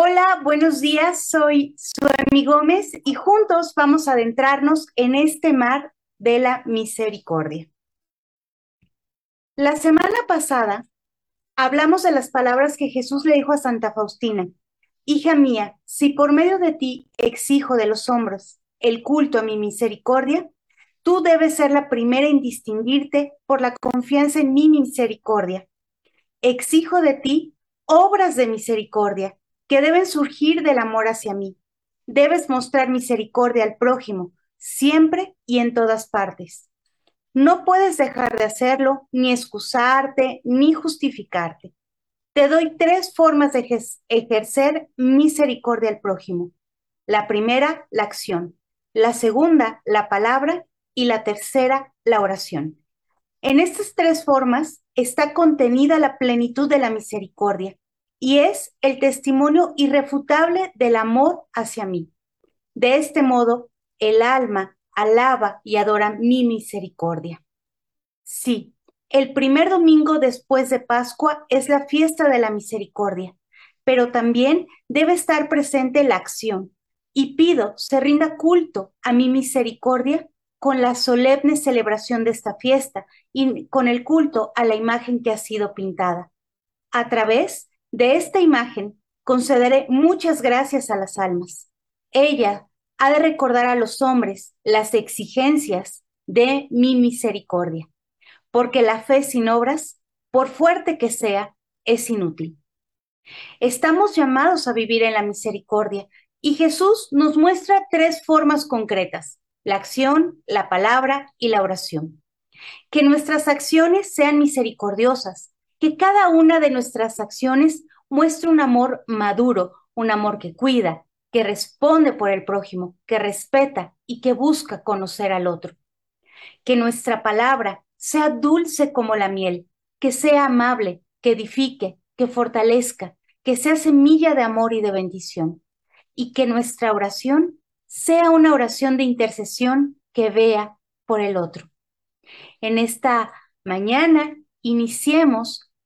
Hola, buenos días. Soy Suemi Gómez y juntos vamos a adentrarnos en este mar de la misericordia. La semana pasada hablamos de las palabras que Jesús le dijo a Santa Faustina. Hija mía, si por medio de ti exijo de los hombres el culto a mi misericordia, tú debes ser la primera en distinguirte por la confianza en mi misericordia. Exijo de ti obras de misericordia que deben surgir del amor hacia mí. Debes mostrar misericordia al prójimo, siempre y en todas partes. No puedes dejar de hacerlo, ni excusarte, ni justificarte. Te doy tres formas de ejercer misericordia al prójimo. La primera, la acción. La segunda, la palabra. Y la tercera, la oración. En estas tres formas está contenida la plenitud de la misericordia y es el testimonio irrefutable del amor hacia mí. De este modo, el alma alaba y adora mi misericordia. Sí, el primer domingo después de Pascua es la fiesta de la misericordia, pero también debe estar presente la acción. Y pido se rinda culto a mi misericordia con la solemne celebración de esta fiesta y con el culto a la imagen que ha sido pintada. A través de esta imagen concederé muchas gracias a las almas. Ella ha de recordar a los hombres las exigencias de mi misericordia, porque la fe sin obras, por fuerte que sea, es inútil. Estamos llamados a vivir en la misericordia y Jesús nos muestra tres formas concretas, la acción, la palabra y la oración. Que nuestras acciones sean misericordiosas, que cada una de nuestras acciones muestre un amor maduro, un amor que cuida, que responde por el prójimo, que respeta y que busca conocer al otro. Que nuestra palabra sea dulce como la miel, que sea amable, que edifique, que fortalezca, que sea semilla de amor y de bendición. Y que nuestra oración sea una oración de intercesión que vea por el otro. En esta mañana iniciemos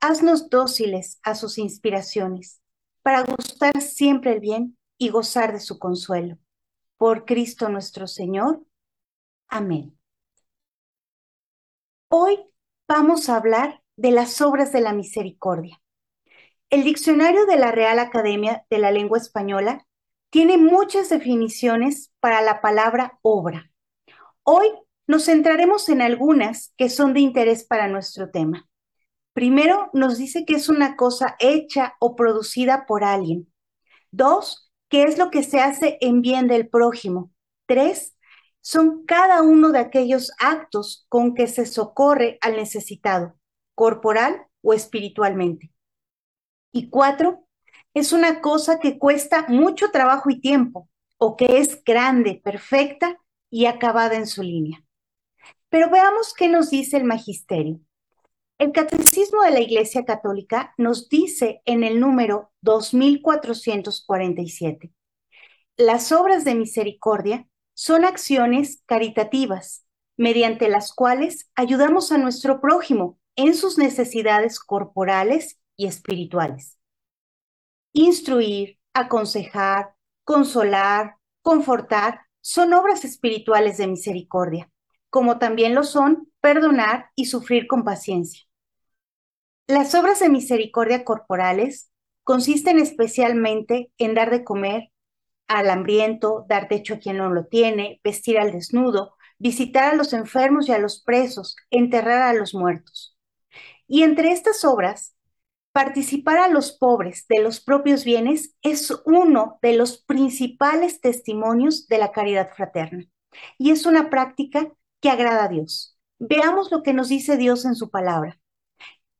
Haznos dóciles a sus inspiraciones, para gustar siempre el bien y gozar de su consuelo. Por Cristo nuestro Señor. Amén. Hoy vamos a hablar de las obras de la misericordia. El diccionario de la Real Academia de la Lengua Española tiene muchas definiciones para la palabra obra. Hoy nos centraremos en algunas que son de interés para nuestro tema. Primero, nos dice que es una cosa hecha o producida por alguien. Dos, que es lo que se hace en bien del prójimo. Tres, son cada uno de aquellos actos con que se socorre al necesitado, corporal o espiritualmente. Y cuatro, es una cosa que cuesta mucho trabajo y tiempo, o que es grande, perfecta y acabada en su línea. Pero veamos qué nos dice el magisterio. El Catecismo de la Iglesia Católica nos dice en el número 2447, las obras de misericordia son acciones caritativas mediante las cuales ayudamos a nuestro prójimo en sus necesidades corporales y espirituales. Instruir, aconsejar, consolar, confortar son obras espirituales de misericordia, como también lo son perdonar y sufrir con paciencia. Las obras de misericordia corporales consisten especialmente en dar de comer al hambriento, dar techo a quien no lo tiene, vestir al desnudo, visitar a los enfermos y a los presos, enterrar a los muertos. Y entre estas obras, participar a los pobres de los propios bienes es uno de los principales testimonios de la caridad fraterna. Y es una práctica que agrada a Dios. Veamos lo que nos dice Dios en su palabra.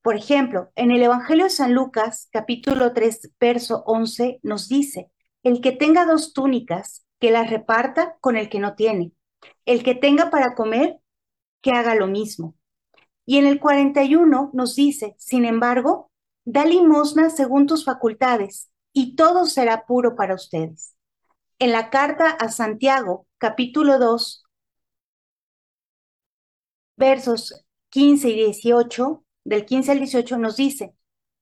Por ejemplo, en el Evangelio de San Lucas, capítulo 3, verso 11, nos dice, El que tenga dos túnicas, que las reparta con el que no tiene. El que tenga para comer, que haga lo mismo. Y en el 41 nos dice, sin embargo, da limosna según tus facultades, y todo será puro para ustedes. En la carta a Santiago, capítulo 2, versos 15 y 18, del 15 al 18 nos dice,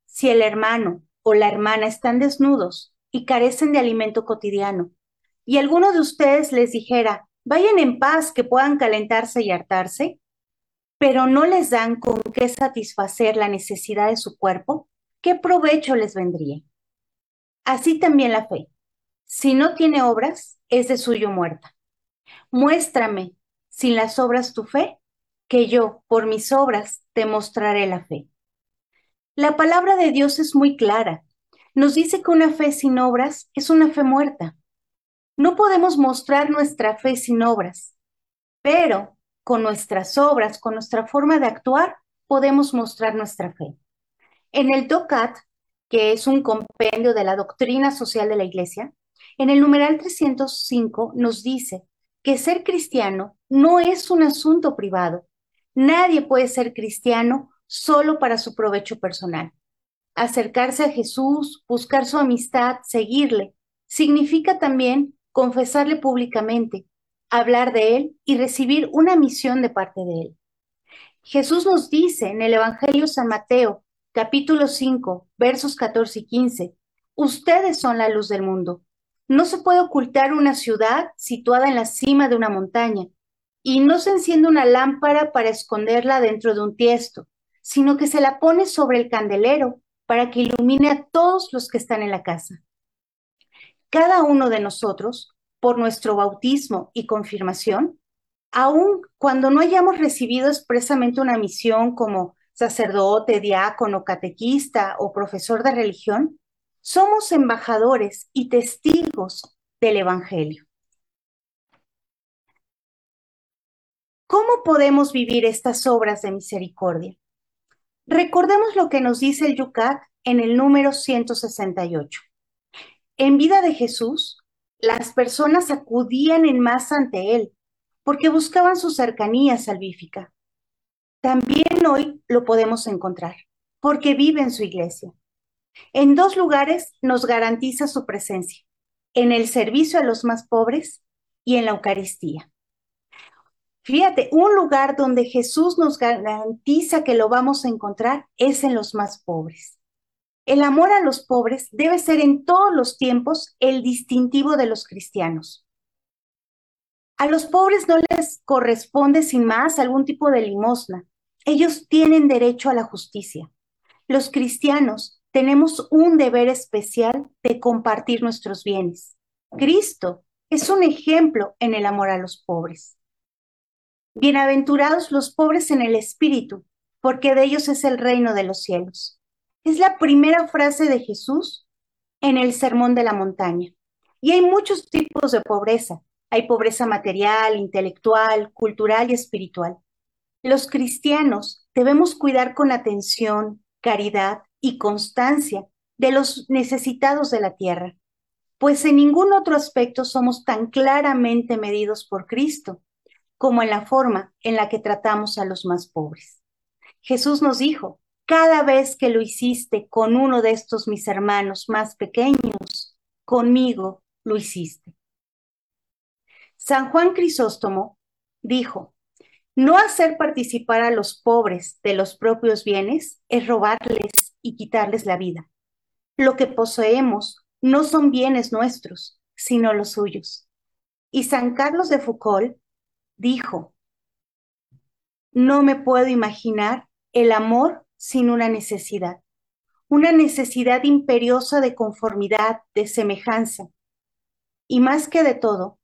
si el hermano o la hermana están desnudos y carecen de alimento cotidiano, y alguno de ustedes les dijera, vayan en paz que puedan calentarse y hartarse, pero no les dan con qué satisfacer la necesidad de su cuerpo, ¿qué provecho les vendría? Así también la fe. Si no tiene obras, es de suyo muerta. Muéstrame, sin las obras, tu fe, que yo, por mis obras, te mostraré la fe. La palabra de Dios es muy clara. Nos dice que una fe sin obras es una fe muerta. No podemos mostrar nuestra fe sin obras, pero con nuestras obras, con nuestra forma de actuar, podemos mostrar nuestra fe. En el DOCAT, que es un compendio de la doctrina social de la Iglesia, en el numeral 305 nos dice que ser cristiano no es un asunto privado. Nadie puede ser cristiano solo para su provecho personal. Acercarse a Jesús, buscar su amistad, seguirle, significa también confesarle públicamente, hablar de Él y recibir una misión de parte de Él. Jesús nos dice en el Evangelio San Mateo, capítulo 5, versos 14 y 15, ustedes son la luz del mundo. No se puede ocultar una ciudad situada en la cima de una montaña, y no se enciende una lámpara para esconderla dentro de un tiesto, sino que se la pone sobre el candelero para que ilumine a todos los que están en la casa. Cada uno de nosotros por nuestro bautismo y confirmación, aun cuando no hayamos recibido expresamente una misión como sacerdote, diácono, catequista o profesor de religión, somos embajadores y testigos del Evangelio. ¿Cómo podemos vivir estas obras de misericordia? Recordemos lo que nos dice el Yucat en el número 168. En vida de Jesús, las personas acudían en masa ante él porque buscaban su cercanía salvífica. También hoy lo podemos encontrar porque vive en su iglesia. En dos lugares nos garantiza su presencia, en el servicio a los más pobres y en la Eucaristía. Fíjate, un lugar donde Jesús nos garantiza que lo vamos a encontrar es en los más pobres. El amor a los pobres debe ser en todos los tiempos el distintivo de los cristianos. A los pobres no les corresponde sin más algún tipo de limosna. Ellos tienen derecho a la justicia. Los cristianos tenemos un deber especial de compartir nuestros bienes. Cristo es un ejemplo en el amor a los pobres. Bienaventurados los pobres en el espíritu, porque de ellos es el reino de los cielos. Es la primera frase de Jesús en el Sermón de la Montaña. Y hay muchos tipos de pobreza. Hay pobreza material, intelectual, cultural y espiritual. Los cristianos debemos cuidar con atención, caridad y constancia de los necesitados de la tierra, pues en ningún otro aspecto somos tan claramente medidos por Cristo como en la forma en la que tratamos a los más pobres. Jesús nos dijo, cada vez que lo hiciste con uno de estos mis hermanos más pequeños, conmigo lo hiciste. San Juan Crisóstomo dijo, no hacer participar a los pobres de los propios bienes es robarles y quitarles la vida. Lo que poseemos no son bienes nuestros, sino los suyos. Y San Carlos de Foucault dijo, no me puedo imaginar el amor sin una necesidad, una necesidad imperiosa de conformidad, de semejanza, y más que de todo,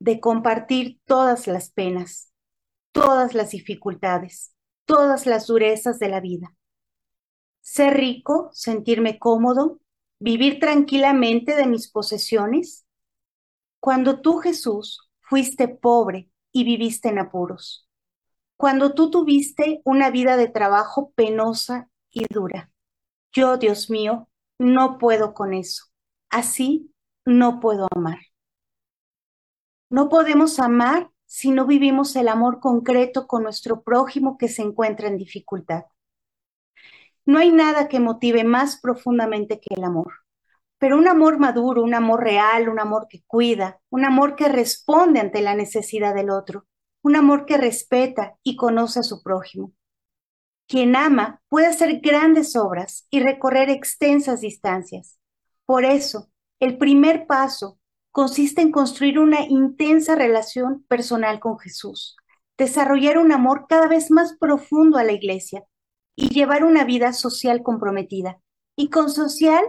de compartir todas las penas, todas las dificultades, todas las durezas de la vida. Ser rico, sentirme cómodo, vivir tranquilamente de mis posesiones. Cuando tú, Jesús, fuiste pobre y viviste en apuros cuando tú tuviste una vida de trabajo penosa y dura. Yo, Dios mío, no puedo con eso. Así no puedo amar. No podemos amar si no vivimos el amor concreto con nuestro prójimo que se encuentra en dificultad. No hay nada que motive más profundamente que el amor, pero un amor maduro, un amor real, un amor que cuida, un amor que responde ante la necesidad del otro, un amor que respeta y conoce a su prójimo. Quien ama puede hacer grandes obras y recorrer extensas distancias. Por eso, el primer paso consiste en construir una intensa relación personal con Jesús, desarrollar un amor cada vez más profundo a la iglesia y llevar una vida social comprometida. Y con social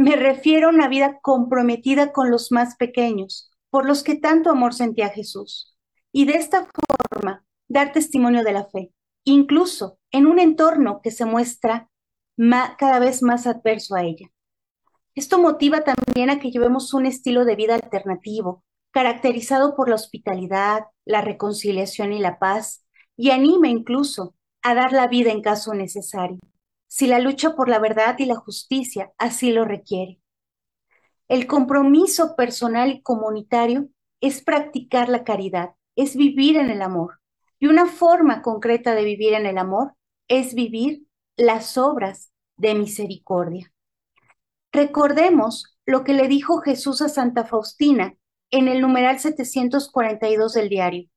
me refiero a una vida comprometida con los más pequeños, por los que tanto amor sentía Jesús. Y de esta forma, dar testimonio de la fe, incluso en un entorno que se muestra cada vez más adverso a ella. Esto motiva también a que llevemos un estilo de vida alternativo, caracterizado por la hospitalidad, la reconciliación y la paz, y anima incluso a dar la vida en caso necesario, si la lucha por la verdad y la justicia así lo requiere. El compromiso personal y comunitario es practicar la caridad, es vivir en el amor. Y una forma concreta de vivir en el amor es vivir las obras de misericordia. Recordemos lo que le dijo Jesús a Santa Faustina en el numeral 742 del diario.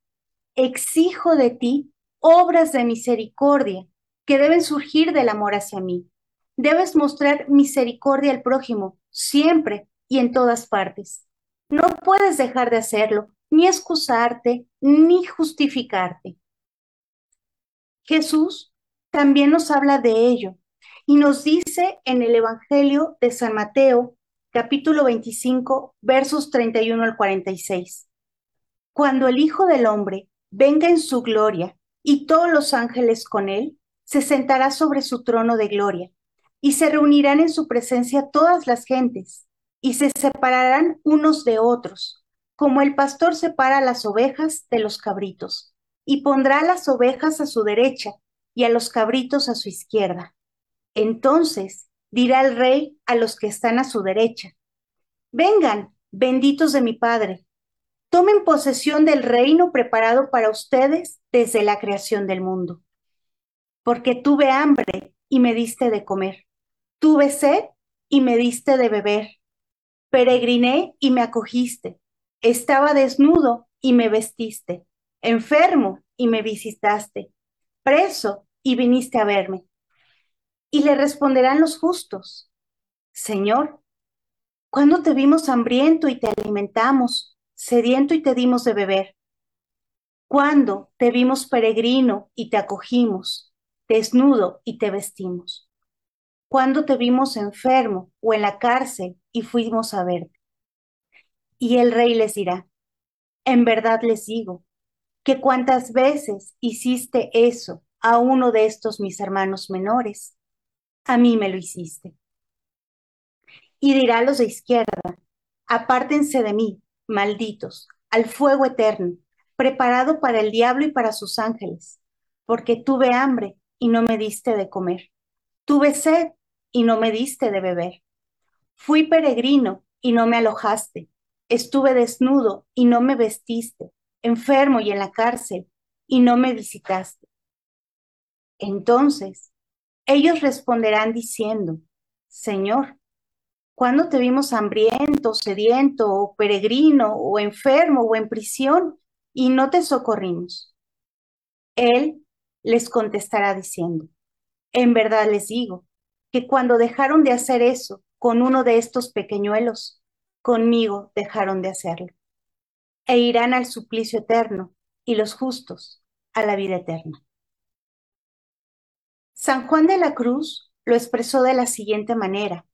Exijo de ti obras de misericordia que deben surgir del amor hacia mí. Debes mostrar misericordia al prójimo siempre y en todas partes. No puedes dejar de hacerlo, ni excusarte, ni justificarte. Jesús también nos habla de ello y nos dice en el Evangelio de San Mateo, capítulo 25, versos 31 al 46. Cuando el Hijo del Hombre venga en su gloria y todos los ángeles con él, se sentará sobre su trono de gloria, y se reunirán en su presencia todas las gentes, y se separarán unos de otros, como el pastor separa las ovejas de los cabritos, y pondrá las ovejas a su derecha y a los cabritos a su izquierda. Entonces dirá el rey a los que están a su derecha, vengan, benditos de mi Padre, tomen posesión del reino preparado para ustedes desde la creación del mundo. Porque tuve hambre y me diste de comer, tuve sed y me diste de beber, peregriné y me acogiste, estaba desnudo y me vestiste, enfermo y me visitaste, preso y viniste a verme. Y le responderán los justos, Señor, ¿cuándo te vimos hambriento y te alimentamos? sediento y te dimos de beber. Cuando te vimos peregrino y te acogimos, desnudo y te vestimos. Cuando te vimos enfermo o en la cárcel y fuimos a verte. Y el rey les dirá, en verdad les digo, que cuantas veces hiciste eso a uno de estos mis hermanos menores, a mí me lo hiciste. Y dirá a los de izquierda, apártense de mí, malditos, al fuego eterno, preparado para el diablo y para sus ángeles, porque tuve hambre y no me diste de comer, tuve sed y no me diste de beber, fui peregrino y no me alojaste, estuve desnudo y no me vestiste, enfermo y en la cárcel y no me visitaste. Entonces, ellos responderán diciendo, Señor, ¿Cuándo te vimos hambriento, sediento, o peregrino, o enfermo, o en prisión, y no te socorrimos? Él les contestará diciendo, en verdad les digo, que cuando dejaron de hacer eso con uno de estos pequeñuelos, conmigo dejaron de hacerlo. E irán al suplicio eterno, y los justos a la vida eterna. San Juan de la Cruz lo expresó de la siguiente manera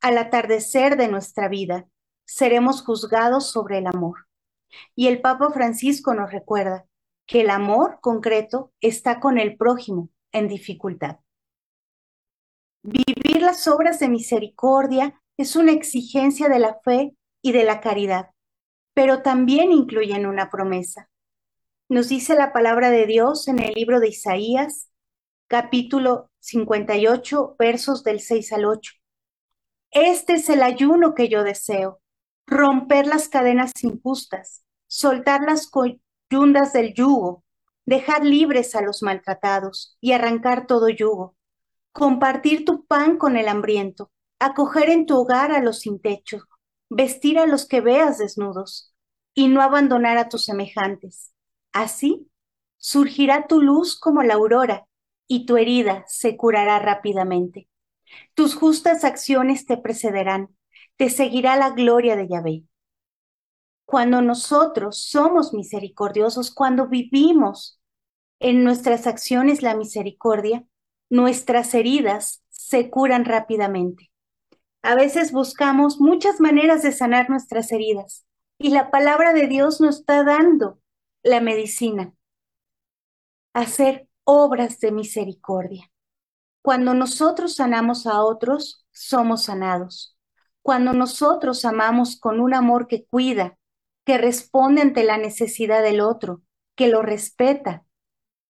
al atardecer de nuestra vida, seremos juzgados sobre el amor. Y el Papa Francisco nos recuerda que el amor concreto está con el prójimo en dificultad. Vivir las obras de misericordia es una exigencia de la fe y de la caridad, pero también incluyen una promesa. Nos dice la palabra de Dios en el libro de Isaías, capítulo 58, versos del 6 al 8. Este es el ayuno que yo deseo, romper las cadenas injustas, soltar las coyundas del yugo, dejar libres a los maltratados y arrancar todo yugo, compartir tu pan con el hambriento, acoger en tu hogar a los sin techo, vestir a los que veas desnudos y no abandonar a tus semejantes. Así surgirá tu luz como la aurora y tu herida se curará rápidamente. Tus justas acciones te precederán, te seguirá la gloria de Yahvé. Cuando nosotros somos misericordiosos, cuando vivimos en nuestras acciones la misericordia, nuestras heridas se curan rápidamente. A veces buscamos muchas maneras de sanar nuestras heridas y la palabra de Dios nos está dando la medicina. Hacer obras de misericordia. Cuando nosotros sanamos a otros, somos sanados. Cuando nosotros amamos con un amor que cuida, que responde ante la necesidad del otro, que lo respeta.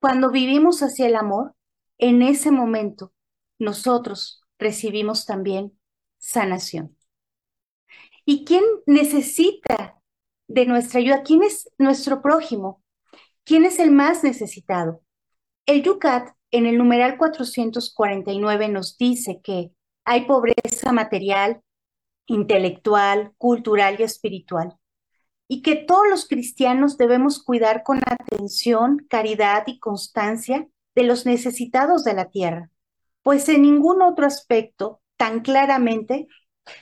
Cuando vivimos hacia el amor, en ese momento nosotros recibimos también sanación. ¿Y quién necesita de nuestra ayuda? ¿Quién es nuestro prójimo? ¿Quién es el más necesitado? El Yucat en el numeral 449 nos dice que hay pobreza material, intelectual, cultural y espiritual, y que todos los cristianos debemos cuidar con atención, caridad y constancia de los necesitados de la tierra, pues en ningún otro aspecto tan claramente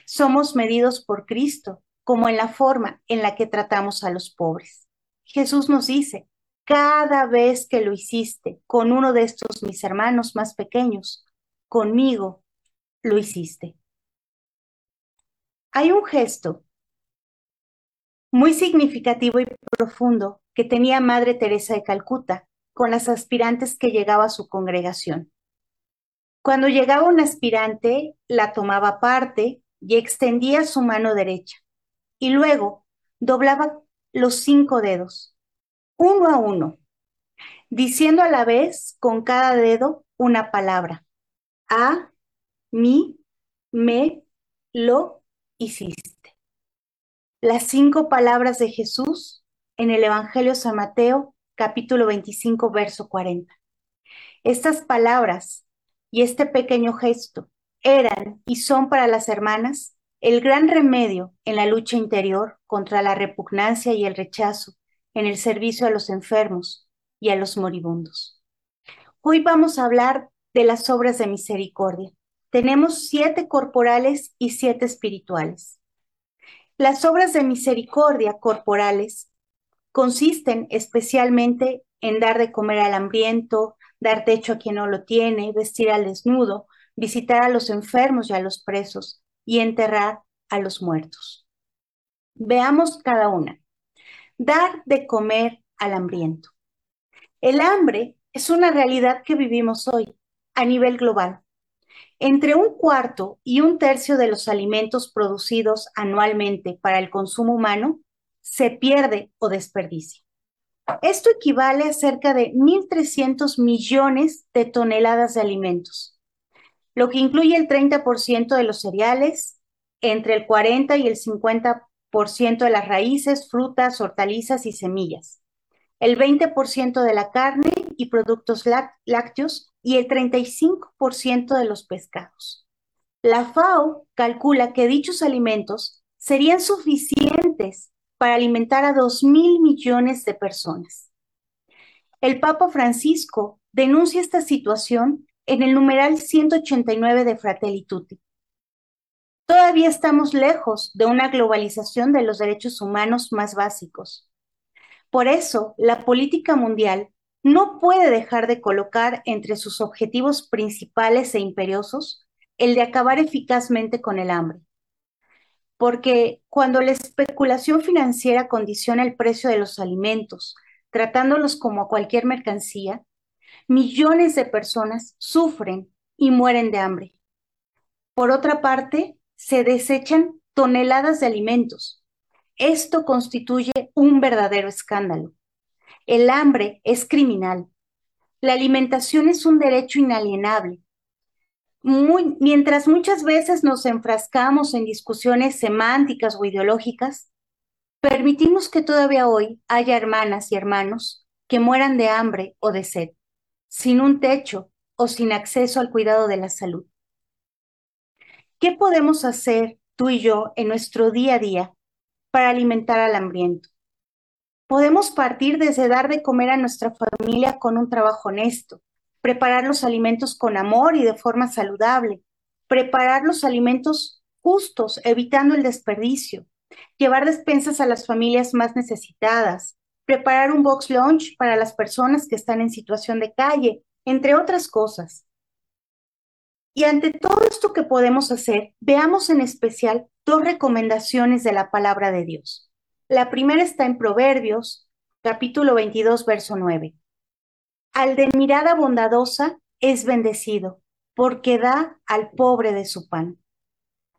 somos medidos por Cristo como en la forma en la que tratamos a los pobres. Jesús nos dice, cada vez que lo hiciste con uno de estos mis hermanos más pequeños, conmigo lo hiciste. Hay un gesto muy significativo y profundo que tenía Madre Teresa de Calcuta con las aspirantes que llegaba a su congregación. Cuando llegaba un aspirante, la tomaba parte y extendía su mano derecha, y luego doblaba los cinco dedos uno a uno, diciendo a la vez con cada dedo una palabra. A, mi, me, lo hiciste. Las cinco palabras de Jesús en el Evangelio San Mateo, capítulo 25, verso 40. Estas palabras y este pequeño gesto eran y son para las hermanas el gran remedio en la lucha interior contra la repugnancia y el rechazo en el servicio a los enfermos y a los moribundos. Hoy vamos a hablar de las obras de misericordia. Tenemos siete corporales y siete espirituales. Las obras de misericordia corporales consisten especialmente en dar de comer al hambriento, dar techo a quien no lo tiene, vestir al desnudo, visitar a los enfermos y a los presos y enterrar a los muertos. Veamos cada una dar de comer al hambriento. El hambre es una realidad que vivimos hoy a nivel global. Entre un cuarto y un tercio de los alimentos producidos anualmente para el consumo humano se pierde o desperdicia. Esto equivale a cerca de 1.300 millones de toneladas de alimentos, lo que incluye el 30% de los cereales, entre el 40 y el 50% ciento de las raíces, frutas, hortalizas y semillas, el 20% de la carne y productos lácteos y el 35% de los pescados. La FAO calcula que dichos alimentos serían suficientes para alimentar a 2 mil millones de personas. El Papa Francisco denuncia esta situación en el numeral 189 de Fratelli Tutti Todavía estamos lejos de una globalización de los derechos humanos más básicos. Por eso, la política mundial no puede dejar de colocar entre sus objetivos principales e imperiosos el de acabar eficazmente con el hambre. Porque cuando la especulación financiera condiciona el precio de los alimentos, tratándolos como cualquier mercancía, millones de personas sufren y mueren de hambre. Por otra parte, se desechan toneladas de alimentos. Esto constituye un verdadero escándalo. El hambre es criminal. La alimentación es un derecho inalienable. mientras muchas veces nos enfrascamos en discusiones semánticas o ideológicas, permitimos que todavía hoy haya hermanas y hermanos que mueran de hambre o de sed, sin un techo o sin acceso al cuidado de la salud. ¿Qué podemos hacer tú y yo en nuestro día a día para alimentar al hambriento? Podemos partir desde dar de comer a nuestra familia con un trabajo honesto, preparar los alimentos con amor y de forma saludable, preparar los alimentos justos, evitando el desperdicio, llevar despensas a las familias más necesitadas, preparar un box lunch para las personas que están en situación de calle, entre otras cosas. Y ante todo esto que podemos hacer, veamos en especial dos recomendaciones de la palabra de Dios. La primera está en Proverbios, capítulo 22, verso 9. Al de mirada bondadosa es bendecido, porque da al pobre de su pan.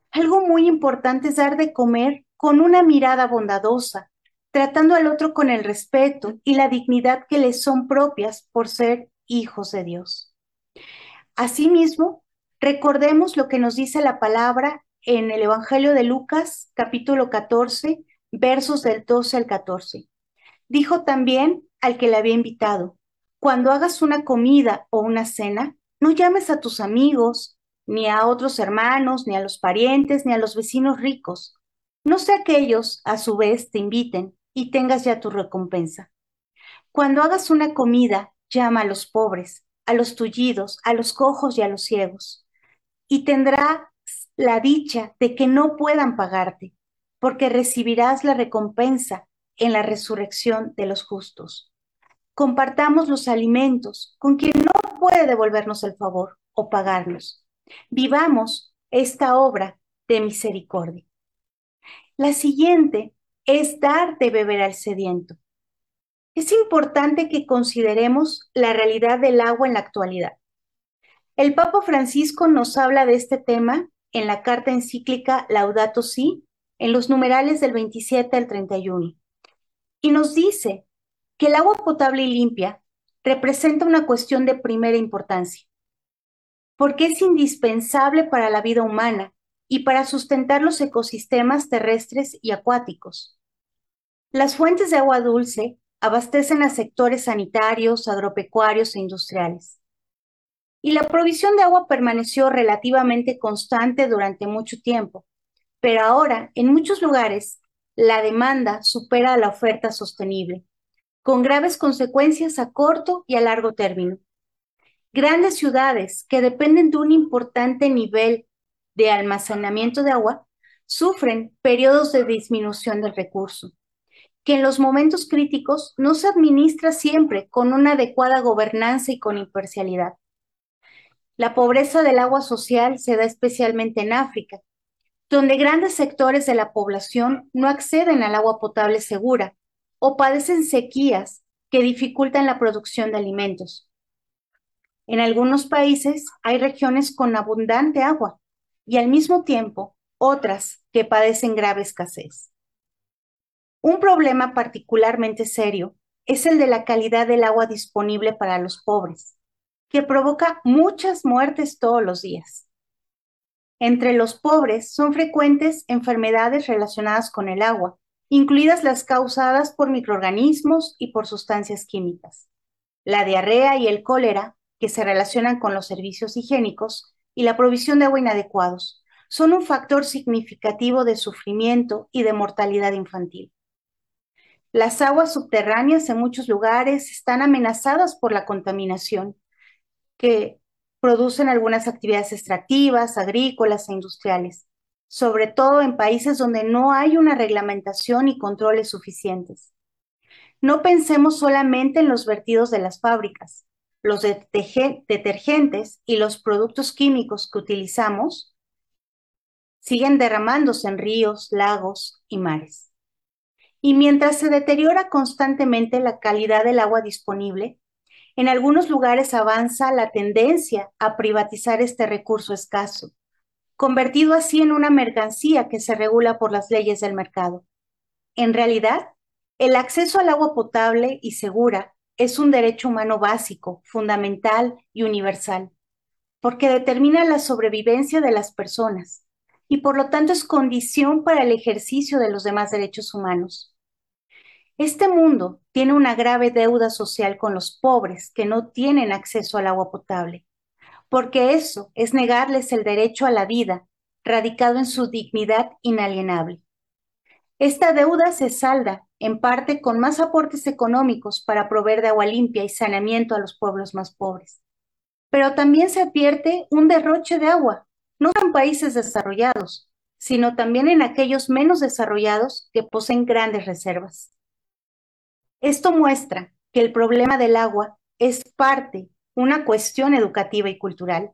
Algo muy importante es dar de comer con una mirada bondadosa, tratando al otro con el respeto y la dignidad que les son propias por ser hijos de Dios. Asimismo, recordemos lo que nos dice la palabra en el Evangelio de Lucas, capítulo 14, versos del 12 al 14. Dijo también al que le había invitado, cuando hagas una comida o una cena, no llames a tus amigos, ni a otros hermanos, ni a los parientes, ni a los vecinos ricos. No sea que ellos, a su vez, te inviten y tengas ya tu recompensa. Cuando hagas una comida, llama a los pobres, a los tullidos, a los cojos y a los ciegos, y tendrás la dicha de que no puedan pagarte, porque recibirás la recompensa en la resurrección de los justos compartamos los alimentos con quien no puede devolvernos el favor o pagarnos. Vivamos esta obra de misericordia. La siguiente es dar de beber al sediento. Es importante que consideremos la realidad del agua en la actualidad. El Papa Francisco nos habla de este tema en la carta encíclica Laudato Si, en los numerales del 27 al 31, y nos dice que el agua potable y limpia representa una cuestión de primera importancia, porque es indispensable para la vida humana y para sustentar los ecosistemas terrestres y acuáticos. Las fuentes de agua dulce abastecen a sectores sanitarios, agropecuarios e industriales. Y la provisión de agua permaneció relativamente constante durante mucho tiempo, pero ahora en muchos lugares la demanda supera la oferta sostenible con graves consecuencias a corto y a largo término. Grandes ciudades que dependen de un importante nivel de almacenamiento de agua sufren periodos de disminución del recurso, que en los momentos críticos no se administra siempre con una adecuada gobernanza y con imparcialidad. La pobreza del agua social se da especialmente en África, donde grandes sectores de la población no acceden al agua potable segura o padecen sequías que dificultan la producción de alimentos. En algunos países hay regiones con abundante agua y al mismo tiempo otras que padecen grave escasez. Un problema particularmente serio es el de la calidad del agua disponible para los pobres, que provoca muchas muertes todos los días. Entre los pobres son frecuentes enfermedades relacionadas con el agua, incluidas las causadas por microorganismos y por sustancias químicas. La diarrea y el cólera, que se relacionan con los servicios higiénicos y la provisión de agua inadecuados, son un factor significativo de sufrimiento y de mortalidad infantil. Las aguas subterráneas en muchos lugares están amenazadas por la contaminación que producen algunas actividades extractivas, agrícolas e industriales sobre todo en países donde no hay una reglamentación y controles suficientes. No pensemos solamente en los vertidos de las fábricas. Los detergentes y los productos químicos que utilizamos siguen derramándose en ríos, lagos y mares. Y mientras se deteriora constantemente la calidad del agua disponible, en algunos lugares avanza la tendencia a privatizar este recurso escaso convertido así en una mercancía que se regula por las leyes del mercado. En realidad, el acceso al agua potable y segura es un derecho humano básico, fundamental y universal. porque determina la sobrevivencia de las personas y por lo tanto es condición para el ejercicio de los demás derechos humanos. Este mundo tiene una grave deuda social con los pobres que no tienen acceso al agua potable, porque eso es negarles el derecho a la vida radicado en su dignidad inalienable. Esta deuda se salda en parte con más aportes económicos para proveer de agua limpia y saneamiento a los pueblos más pobres. Pero también se advierte un derroche de agua, no en países desarrollados, sino también en aquellos menos desarrollados que poseen grandes reservas. Esto muestra que el problema del agua es parte, una cuestión educativa y cultural,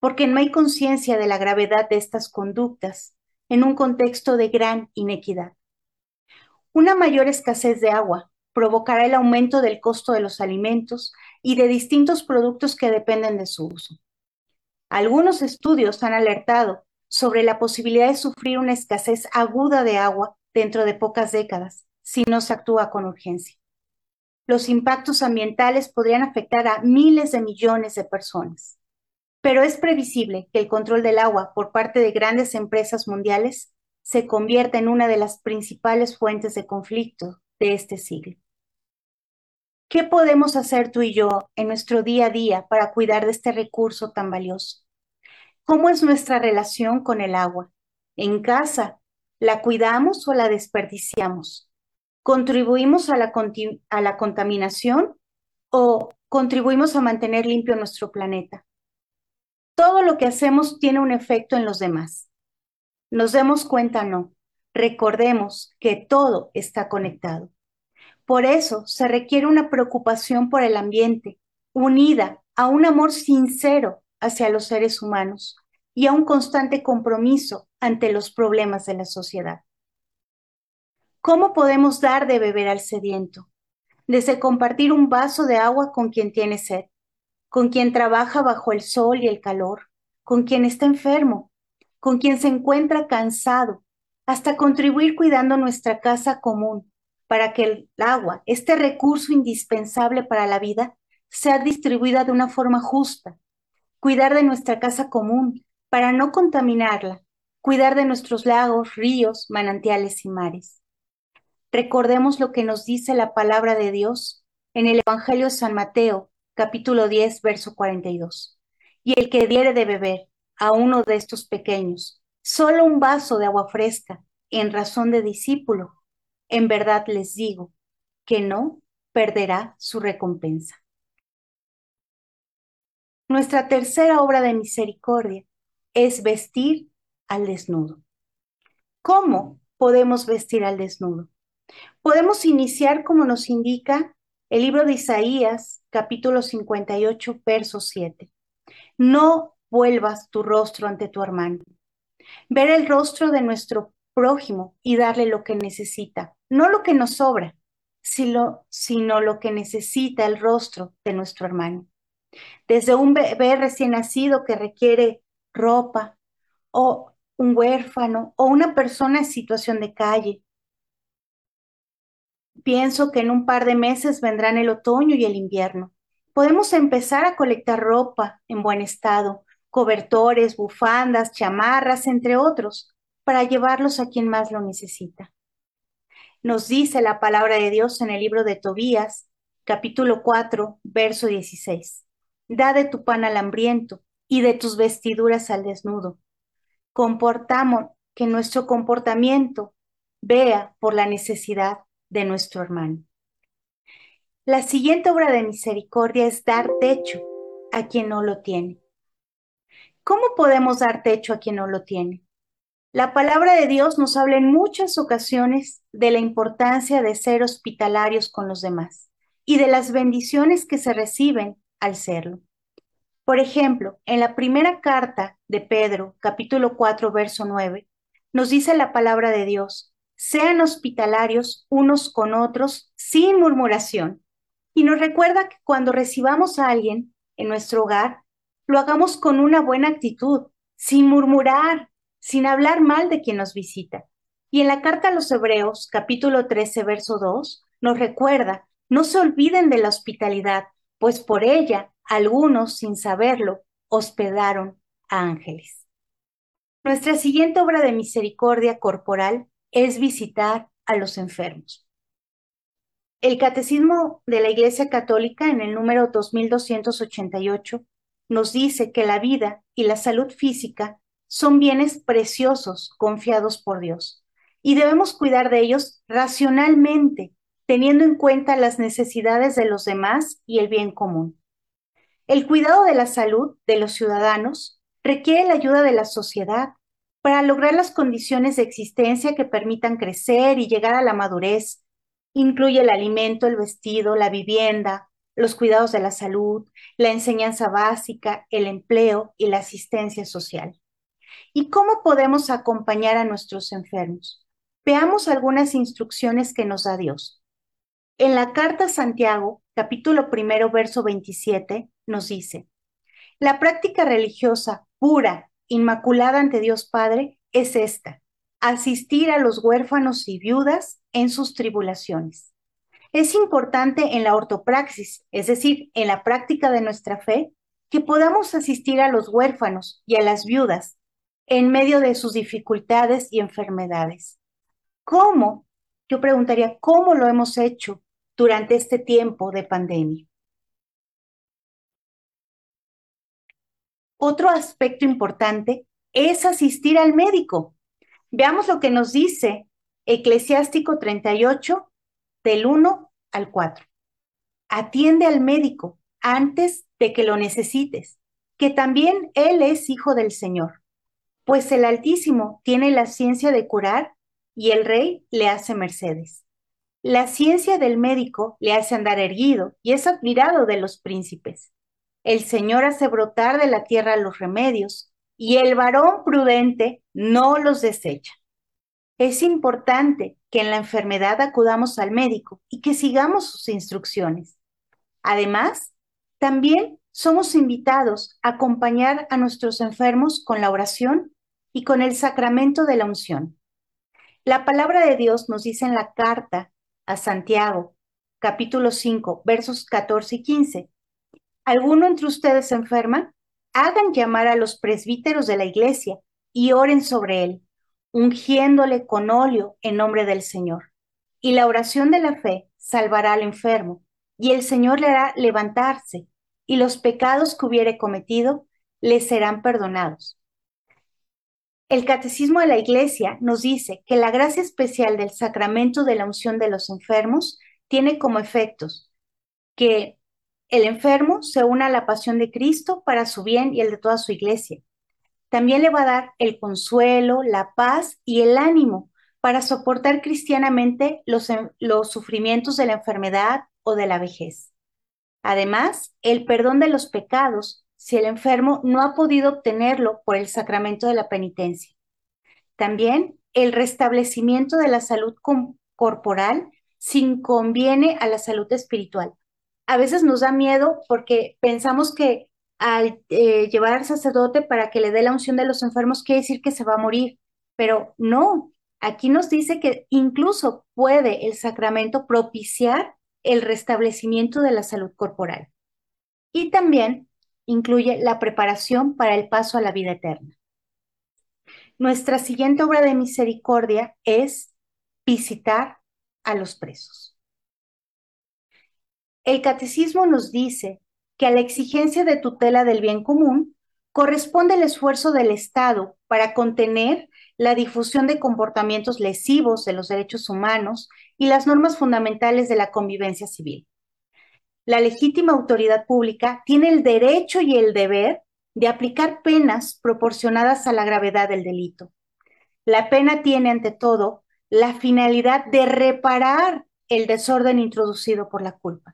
porque no hay conciencia de la gravedad de estas conductas en un contexto de gran inequidad. Una mayor escasez de agua provocará el aumento del costo de los alimentos y de distintos productos que dependen de su uso. Algunos estudios han alertado sobre la posibilidad de sufrir una escasez aguda de agua dentro de pocas décadas si no se actúa con urgencia. Los impactos ambientales podrían afectar a miles de millones de personas, pero es previsible que el control del agua por parte de grandes empresas mundiales se convierta en una de las principales fuentes de conflicto de este siglo. ¿Qué podemos hacer tú y yo en nuestro día a día para cuidar de este recurso tan valioso? ¿Cómo es nuestra relación con el agua? ¿En casa? ¿La cuidamos o la desperdiciamos? ¿Contribuimos a la, a la contaminación o contribuimos a mantener limpio nuestro planeta? Todo lo que hacemos tiene un efecto en los demás. Nos demos cuenta, no. Recordemos que todo está conectado. Por eso se requiere una preocupación por el ambiente, unida a un amor sincero hacia los seres humanos y a un constante compromiso ante los problemas de la sociedad. ¿Cómo podemos dar de beber al sediento? Desde compartir un vaso de agua con quien tiene sed, con quien trabaja bajo el sol y el calor, con quien está enfermo, con quien se encuentra cansado, hasta contribuir cuidando nuestra casa común, para que el agua, este recurso indispensable para la vida, sea distribuida de una forma justa. Cuidar de nuestra casa común para no contaminarla, cuidar de nuestros lagos, ríos, manantiales y mares. Recordemos lo que nos dice la palabra de Dios en el Evangelio de San Mateo, capítulo 10, verso 42. Y el que diere de beber a uno de estos pequeños solo un vaso de agua fresca en razón de discípulo, en verdad les digo que no perderá su recompensa. Nuestra tercera obra de misericordia es vestir al desnudo. ¿Cómo podemos vestir al desnudo? Podemos iniciar como nos indica el libro de Isaías, capítulo 58, verso 7. No vuelvas tu rostro ante tu hermano. Ver el rostro de nuestro prójimo y darle lo que necesita, no lo que nos sobra, sino, sino lo que necesita el rostro de nuestro hermano. Desde un bebé recién nacido que requiere ropa, o un huérfano, o una persona en situación de calle, Pienso que en un par de meses vendrán el otoño y el invierno. Podemos empezar a colectar ropa en buen estado, cobertores, bufandas, chamarras, entre otros, para llevarlos a quien más lo necesita. Nos dice la palabra de Dios en el libro de Tobías, capítulo 4, verso 16. Da de tu pan al hambriento y de tus vestiduras al desnudo. Comportamos que nuestro comportamiento vea por la necesidad de nuestro hermano. La siguiente obra de misericordia es dar techo a quien no lo tiene. ¿Cómo podemos dar techo a quien no lo tiene? La palabra de Dios nos habla en muchas ocasiones de la importancia de ser hospitalarios con los demás y de las bendiciones que se reciben al serlo. Por ejemplo, en la primera carta de Pedro, capítulo 4, verso 9, nos dice la palabra de Dios, sean hospitalarios unos con otros sin murmuración. Y nos recuerda que cuando recibamos a alguien en nuestro hogar, lo hagamos con una buena actitud, sin murmurar, sin hablar mal de quien nos visita. Y en la carta a los Hebreos, capítulo 13, verso 2, nos recuerda, no se olviden de la hospitalidad, pues por ella algunos, sin saberlo, hospedaron a ángeles. Nuestra siguiente obra de misericordia corporal es visitar a los enfermos. El Catecismo de la Iglesia Católica en el número 2288 nos dice que la vida y la salud física son bienes preciosos confiados por Dios y debemos cuidar de ellos racionalmente, teniendo en cuenta las necesidades de los demás y el bien común. El cuidado de la salud de los ciudadanos requiere la ayuda de la sociedad para lograr las condiciones de existencia que permitan crecer y llegar a la madurez. Incluye el alimento, el vestido, la vivienda, los cuidados de la salud, la enseñanza básica, el empleo y la asistencia social. ¿Y cómo podemos acompañar a nuestros enfermos? Veamos algunas instrucciones que nos da Dios. En la carta a Santiago, capítulo primero, verso 27, nos dice, la práctica religiosa pura, inmaculada ante Dios Padre, es esta, asistir a los huérfanos y viudas en sus tribulaciones es importante en la ortopraxis, es decir, en la práctica de nuestra fe, que podamos asistir a los huérfanos y a las viudas en medio de sus dificultades y enfermedades. ¿Cómo? Yo preguntaría, ¿cómo lo hemos hecho durante este tiempo de pandemia? Otro aspecto importante es asistir al médico. Veamos lo que nos dice Eclesiástico 38, del 1 al 4. Atiende al médico antes de que lo necesites, que también Él es hijo del Señor, pues el Altísimo tiene la ciencia de curar y el Rey le hace mercedes. La ciencia del médico le hace andar erguido y es admirado de los príncipes. El Señor hace brotar de la tierra los remedios y el varón prudente no los desecha. Es importante que en la enfermedad acudamos al médico y que sigamos sus instrucciones. Además, también somos invitados a acompañar a nuestros enfermos con la oración y con el sacramento de la unción. La palabra de Dios nos dice en la carta a Santiago, capítulo 5, versos 14 y 15. ¿Alguno entre ustedes enferma? Hagan llamar a los presbíteros de la iglesia y oren sobre él ungiéndole con óleo en nombre del Señor. Y la oración de la fe salvará al enfermo, y el Señor le hará levantarse, y los pecados que hubiere cometido le serán perdonados. El Catecismo de la Iglesia nos dice que la gracia especial del sacramento de la unción de los enfermos tiene como efectos que el enfermo se una a la pasión de Cristo para su bien y el de toda su iglesia, también le va a dar el consuelo, la paz y el ánimo para soportar cristianamente los, los sufrimientos de la enfermedad o de la vejez. Además, el perdón de los pecados si el enfermo no ha podido obtenerlo por el sacramento de la penitencia. También el restablecimiento de la salud corporal sin conviene a la salud espiritual. A veces nos da miedo porque pensamos que al eh, llevar al sacerdote para que le dé la unción de los enfermos, quiere decir que se va a morir. Pero no, aquí nos dice que incluso puede el sacramento propiciar el restablecimiento de la salud corporal. Y también incluye la preparación para el paso a la vida eterna. Nuestra siguiente obra de misericordia es visitar a los presos. El catecismo nos dice que a la exigencia de tutela del bien común corresponde el esfuerzo del Estado para contener la difusión de comportamientos lesivos de los derechos humanos y las normas fundamentales de la convivencia civil. La legítima autoridad pública tiene el derecho y el deber de aplicar penas proporcionadas a la gravedad del delito. La pena tiene, ante todo, la finalidad de reparar el desorden introducido por la culpa.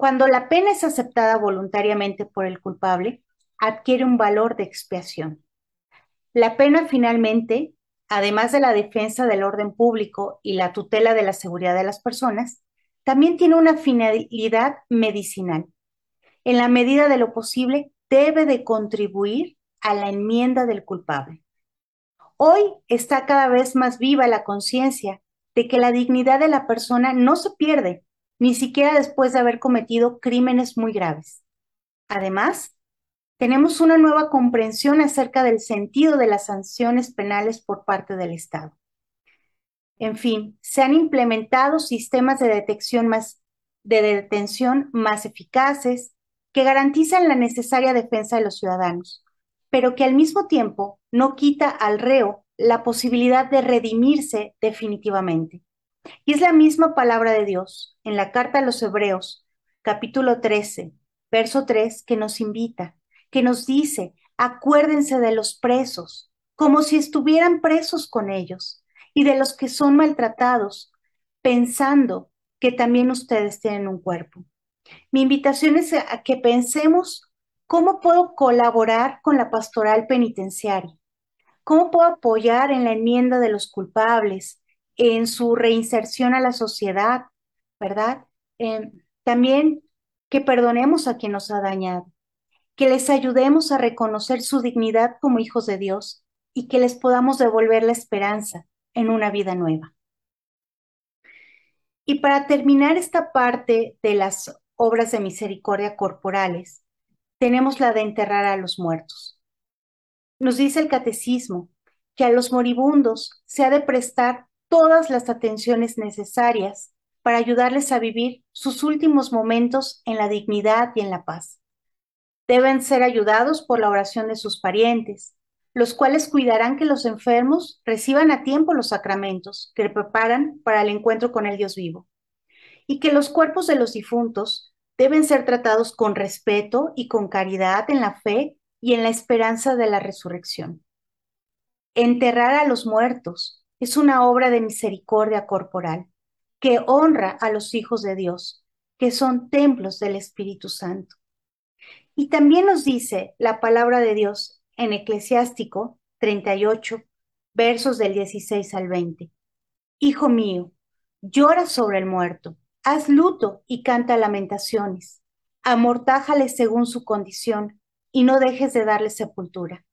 Cuando la pena es aceptada voluntariamente por el culpable, adquiere un valor de expiación. La pena finalmente, además de la defensa del orden público y la tutela de la seguridad de las personas, también tiene una finalidad medicinal. En la medida de lo posible, debe de contribuir a la enmienda del culpable. Hoy está cada vez más viva la conciencia de que la dignidad de la persona no se pierde, ni siquiera después de haber cometido crímenes muy graves. Además, Tenemos una nueva comprensión acerca del sentido de las sanciones penales por parte del Estado. En fin, se han implementado sistemas de detección más, de detención más eficaces que garantizan la necesaria defensa de los ciudadanos, pero que al mismo tiempo no quita al reo la posibilidad de redimirse definitivamente. Y es la misma palabra de Dios en la carta a los Hebreos, capítulo 13, verso 3, que nos invita, que nos dice, acuérdense de los presos, como si estuvieran presos con ellos, y de los que son maltratados, pensando que también ustedes tienen un cuerpo. Mi invitación es a que pensemos cómo puedo colaborar con la pastoral penitenciaria, cómo puedo apoyar en la enmienda de los culpables, en su reinserción a la sociedad, ¿verdad? Eh, también que perdonemos a quien nos ha dañado, que les ayudemos a reconocer su dignidad como hijos de Dios y que les podamos devolver la esperanza en una vida nueva. Y para terminar esta parte de las obras de misericordia corporales, tenemos la de enterrar a los muertos. Nos dice el catecismo que a los moribundos se ha de prestar todas las atenciones necesarias para ayudarles a vivir sus últimos momentos en la dignidad y en la paz. Deben ser ayudados por la oración de sus parientes, los cuales cuidarán que los enfermos reciban a tiempo los sacramentos que preparan para el encuentro con el Dios vivo, y que los cuerpos de los difuntos deben ser tratados con respeto y con caridad en la fe y en la esperanza de la resurrección. Enterrar a los muertos es una obra de misericordia corporal que honra a los hijos de Dios, que son templos del Espíritu Santo. Y también nos dice la palabra de Dios en Eclesiástico 38, versos del 16 al 20. Hijo mío, llora sobre el muerto, haz luto y canta lamentaciones, amortájale según su condición y no dejes de darle sepultura.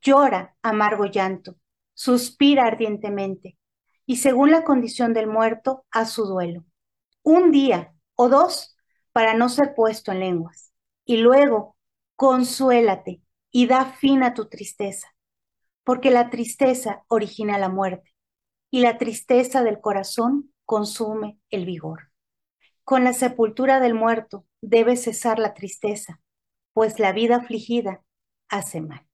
Llora amargo llanto suspira ardientemente y según la condición del muerto, a su duelo. Un día o dos para no ser puesto en lenguas. Y luego, consuélate y da fin a tu tristeza, porque la tristeza origina la muerte y la tristeza del corazón consume el vigor. Con la sepultura del muerto debe cesar la tristeza, pues la vida afligida hace mal.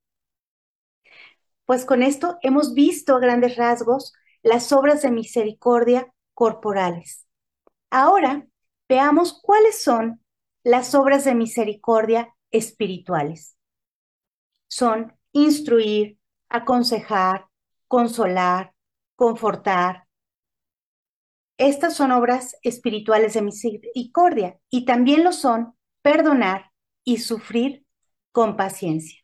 Pues con esto hemos visto a grandes rasgos las obras de misericordia corporales. Ahora veamos cuáles son las obras de misericordia espirituales. Son instruir, aconsejar, consolar, confortar. Estas son obras espirituales de misericordia y también lo son perdonar y sufrir con paciencia.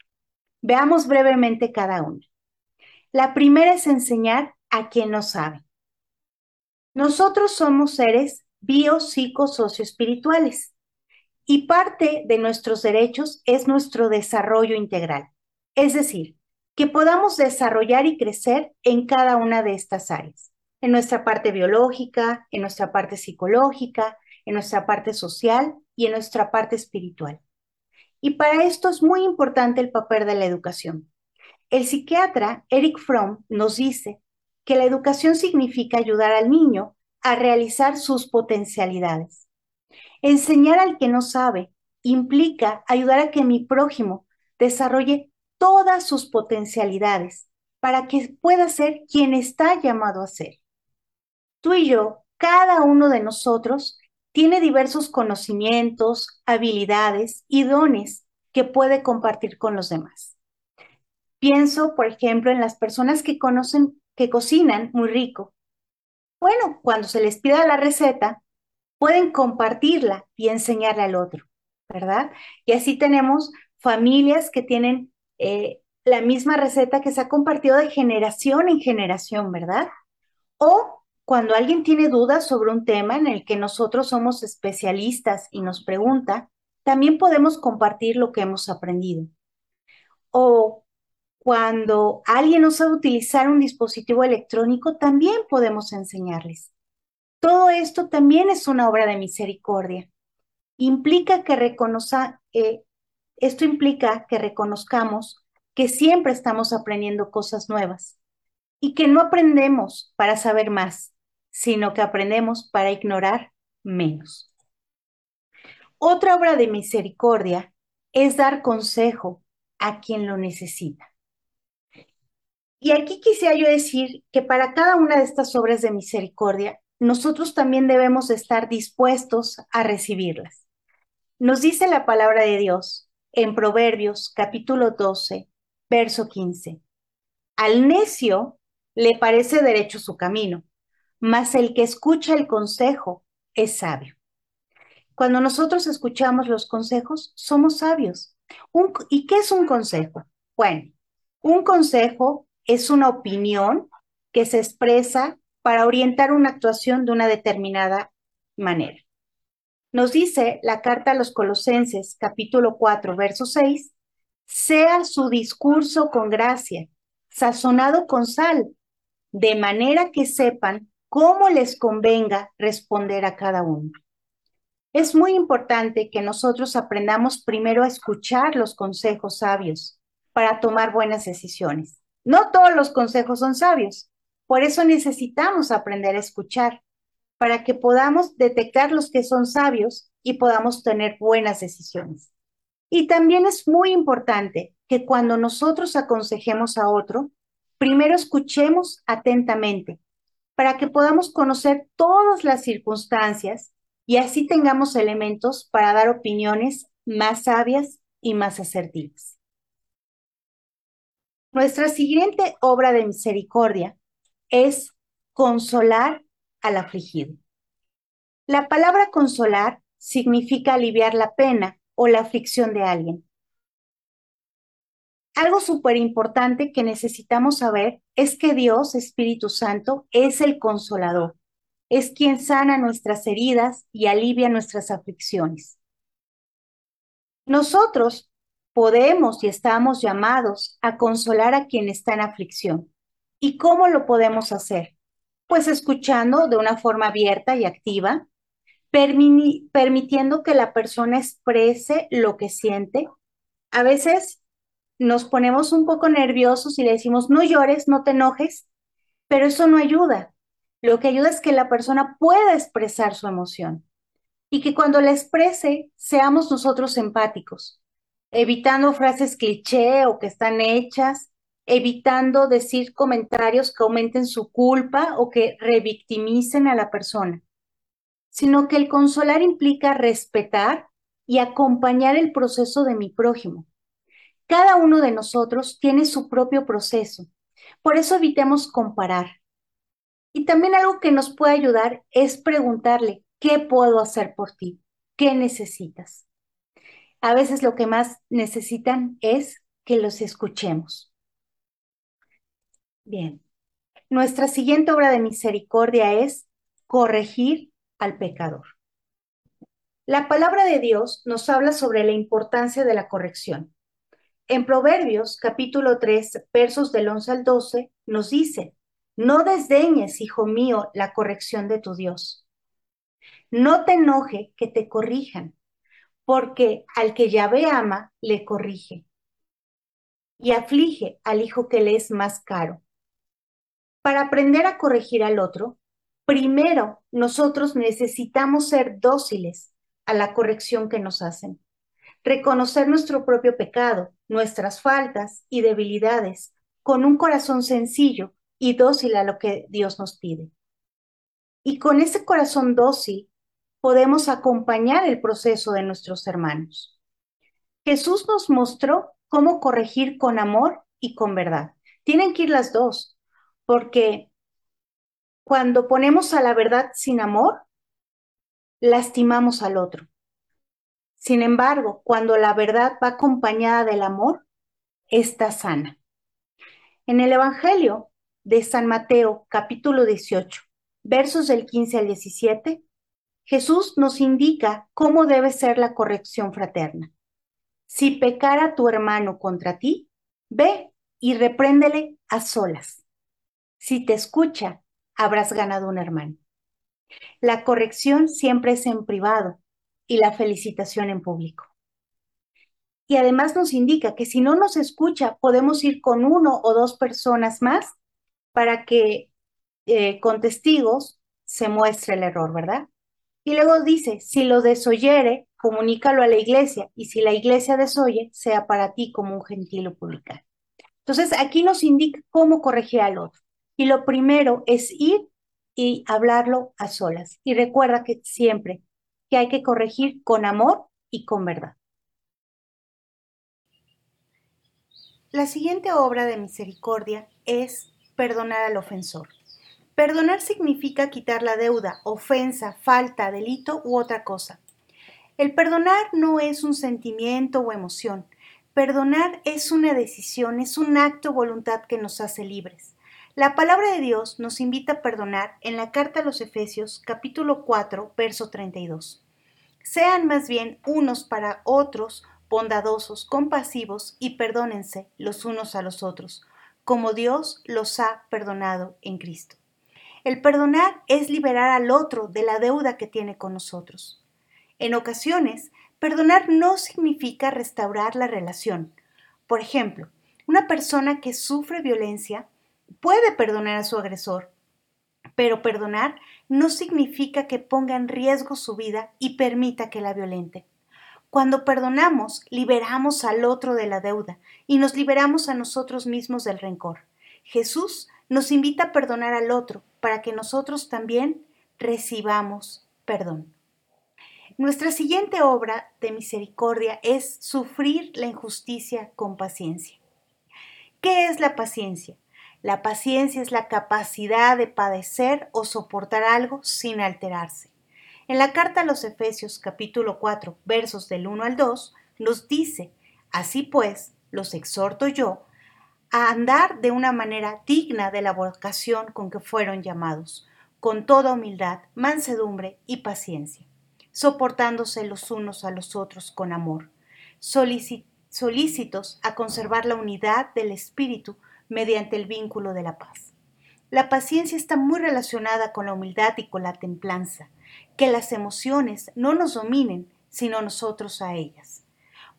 Veamos brevemente cada una. La primera es enseñar a quien no sabe. Nosotros somos seres bio, psico, espirituales y parte de nuestros derechos es nuestro desarrollo integral. Es decir, que podamos desarrollar y crecer en cada una de estas áreas, en nuestra parte biológica, en nuestra parte psicológica, en nuestra parte social y en nuestra parte espiritual. Y para esto es muy importante el papel de la educación. El psiquiatra Eric Fromm nos dice que la educación significa ayudar al niño a realizar sus potencialidades. Enseñar al que no sabe implica ayudar a que mi prójimo desarrolle todas sus potencialidades para que pueda ser quien está llamado a ser. Tú y yo, cada uno de nosotros, tiene diversos conocimientos, habilidades y dones que puede compartir con los demás. Pienso, por ejemplo, en las personas que conocen, que cocinan muy rico. Bueno, cuando se les pida la receta, pueden compartirla y enseñarle al otro, ¿verdad? Y así tenemos familias que tienen eh, la misma receta que se ha compartido de generación en generación, ¿verdad? O cuando alguien tiene dudas sobre un tema en el que nosotros somos especialistas y nos pregunta, también podemos compartir lo que hemos aprendido. O cuando alguien no sabe utilizar un dispositivo electrónico, también podemos enseñarles. Todo esto también es una obra de misericordia. Implica que, eh, esto implica que reconozcamos que siempre estamos aprendiendo cosas nuevas y que no aprendemos para saber más, sino que aprendemos para ignorar menos. Otra obra de misericordia es dar consejo a quien lo necesita. Y aquí quisiera yo decir que para cada una de estas obras de misericordia, nosotros también debemos estar dispuestos a recibirlas. Nos dice la palabra de Dios en Proverbios capítulo 12, verso 15. Al necio le parece derecho su camino, mas el que escucha el consejo es sabio. Cuando nosotros escuchamos los consejos, somos sabios. ¿Y qué es un consejo? Bueno, un consejo es una opinión que se expresa para orientar una actuación de una determinada manera. Nos dice la carta a los Colosenses, capítulo 4, verso 6, sea su discurso con gracia, sazonado con sal, de manera que sepan cómo les convenga responder a cada uno. Es muy importante que nosotros aprendamos primero a escuchar los consejos sabios para tomar buenas decisiones. No todos los consejos son sabios, por eso necesitamos aprender a escuchar para que podamos detectar los que son sabios y podamos tener buenas decisiones. Y también es muy importante que cuando nosotros aconsejemos a otro, primero escuchemos atentamente para que podamos conocer todas las circunstancias y así tengamos elementos para dar opiniones más sabias y más asertivas. Nuestra siguiente obra de misericordia es consolar al afligido. La palabra consolar significa aliviar la pena o la aflicción de alguien. Algo súper importante que necesitamos saber es que Dios, Espíritu Santo, es el consolador es quien sana nuestras heridas y alivia nuestras aflicciones. Nosotros podemos y estamos llamados a consolar a quien está en aflicción. ¿Y cómo lo podemos hacer? Pues escuchando de una forma abierta y activa, permitiendo que la persona exprese lo que siente. A veces nos ponemos un poco nerviosos y le decimos, no llores, no te enojes, pero eso no ayuda. Lo que ayuda es que la persona pueda expresar su emoción y que cuando la exprese seamos nosotros empáticos, evitando frases cliché o que están hechas, evitando decir comentarios que aumenten su culpa o que revictimicen a la persona, sino que el consolar implica respetar y acompañar el proceso de mi prójimo. Cada uno de nosotros tiene su propio proceso, por eso evitemos comparar y también algo que nos puede ayudar es preguntarle, ¿qué puedo hacer por ti? ¿Qué necesitas? A veces lo que más necesitan es que los escuchemos. Bien, nuestra siguiente obra de misericordia es corregir al pecador. La palabra de Dios nos habla sobre la importancia de la corrección. En Proverbios capítulo 3, versos del 11 al 12, nos dice, no desdeñes, hijo mío, la corrección de tu Dios. No te enoje que te corrijan, porque al que Yahvé ama, le corrige. Y aflige al hijo que le es más caro. Para aprender a corregir al otro, primero nosotros necesitamos ser dóciles a la corrección que nos hacen. Reconocer nuestro propio pecado, nuestras faltas y debilidades con un corazón sencillo y dócil a lo que Dios nos pide. Y con ese corazón dócil podemos acompañar el proceso de nuestros hermanos. Jesús nos mostró cómo corregir con amor y con verdad. Tienen que ir las dos, porque cuando ponemos a la verdad sin amor, lastimamos al otro. Sin embargo, cuando la verdad va acompañada del amor, está sana. En el Evangelio de San Mateo, capítulo 18, versos del 15 al 17, Jesús nos indica cómo debe ser la corrección fraterna. Si pecara tu hermano contra ti, ve y repréndele a solas. Si te escucha, habrás ganado un hermano. La corrección siempre es en privado y la felicitación en público. y además nos indica que si no nos escucha, podemos ir con uno o dos personas más para que eh, con testigos se muestre el error, ¿verdad? Y luego dice, si lo desoyere, comunícalo a la iglesia, y si la iglesia desoye, sea para ti como un gentil o publicano. Entonces, aquí nos indica cómo corregir al otro. Y lo primero es ir y hablarlo a solas. Y recuerda que siempre que hay que corregir con amor y con verdad. La siguiente obra de misericordia es perdonar al ofensor. Perdonar significa quitar la deuda, ofensa, falta, delito u otra cosa. El perdonar no es un sentimiento o emoción. Perdonar es una decisión, es un acto voluntad que nos hace libres. La palabra de Dios nos invita a perdonar en la carta a los Efesios capítulo 4, verso 32. Sean más bien unos para otros bondadosos, compasivos y perdónense los unos a los otros, como Dios los ha perdonado en Cristo. El perdonar es liberar al otro de la deuda que tiene con nosotros. En ocasiones, perdonar no significa restaurar la relación. Por ejemplo, una persona que sufre violencia puede perdonar a su agresor, pero perdonar no significa que ponga en riesgo su vida y permita que la violente. Cuando perdonamos, liberamos al otro de la deuda y nos liberamos a nosotros mismos del rencor. Jesús nos invita a perdonar al otro para que nosotros también recibamos perdón. Nuestra siguiente obra de misericordia es sufrir la injusticia con paciencia. ¿Qué es la paciencia? La paciencia es la capacidad de padecer o soportar algo sin alterarse. En la carta a los Efesios capítulo 4 versos del 1 al 2 nos dice, así pues, los exhorto yo a andar de una manera digna de la vocación con que fueron llamados, con toda humildad, mansedumbre y paciencia, soportándose los unos a los otros con amor, solícitos a conservar la unidad del Espíritu mediante el vínculo de la paz. La paciencia está muy relacionada con la humildad y con la templanza, que las emociones no nos dominen, sino nosotros a ellas.